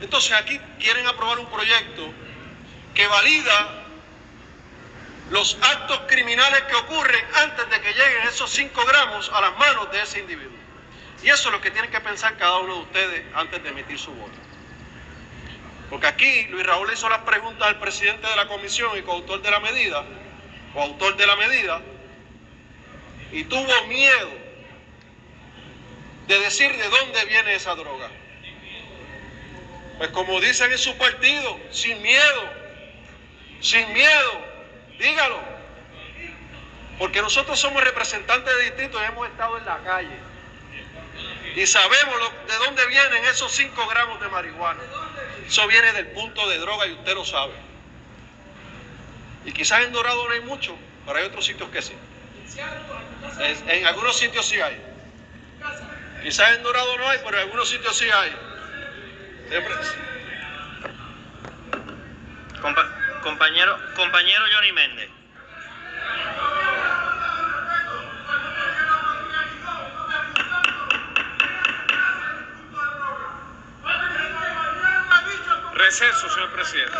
Entonces aquí quieren aprobar un proyecto que valida los actos criminales que ocurren antes de que lleguen esos 5 gramos a las manos de ese individuo. Y eso es lo que tienen que pensar cada uno de ustedes antes de emitir su voto. Porque aquí Luis Raúl hizo las preguntas al presidente de la comisión y coautor de la medida, o autor de la medida, y tuvo miedo de decir de dónde viene esa droga. Pues como dicen en su partido, sin miedo, sin miedo, dígalo. Porque nosotros somos representantes de distritos y hemos estado en la calle. Y sabemos de dónde vienen esos 5 gramos de marihuana. Eso viene del punto de droga y usted lo sabe. Y quizás en Dorado no hay mucho, pero hay otros sitios que sí. En, en algunos sitios sí hay. Quizás en Dorado no hay, pero en algunos sitios sí hay. Compa compañero, compañero Johnny Méndez. Receso, señor presidente.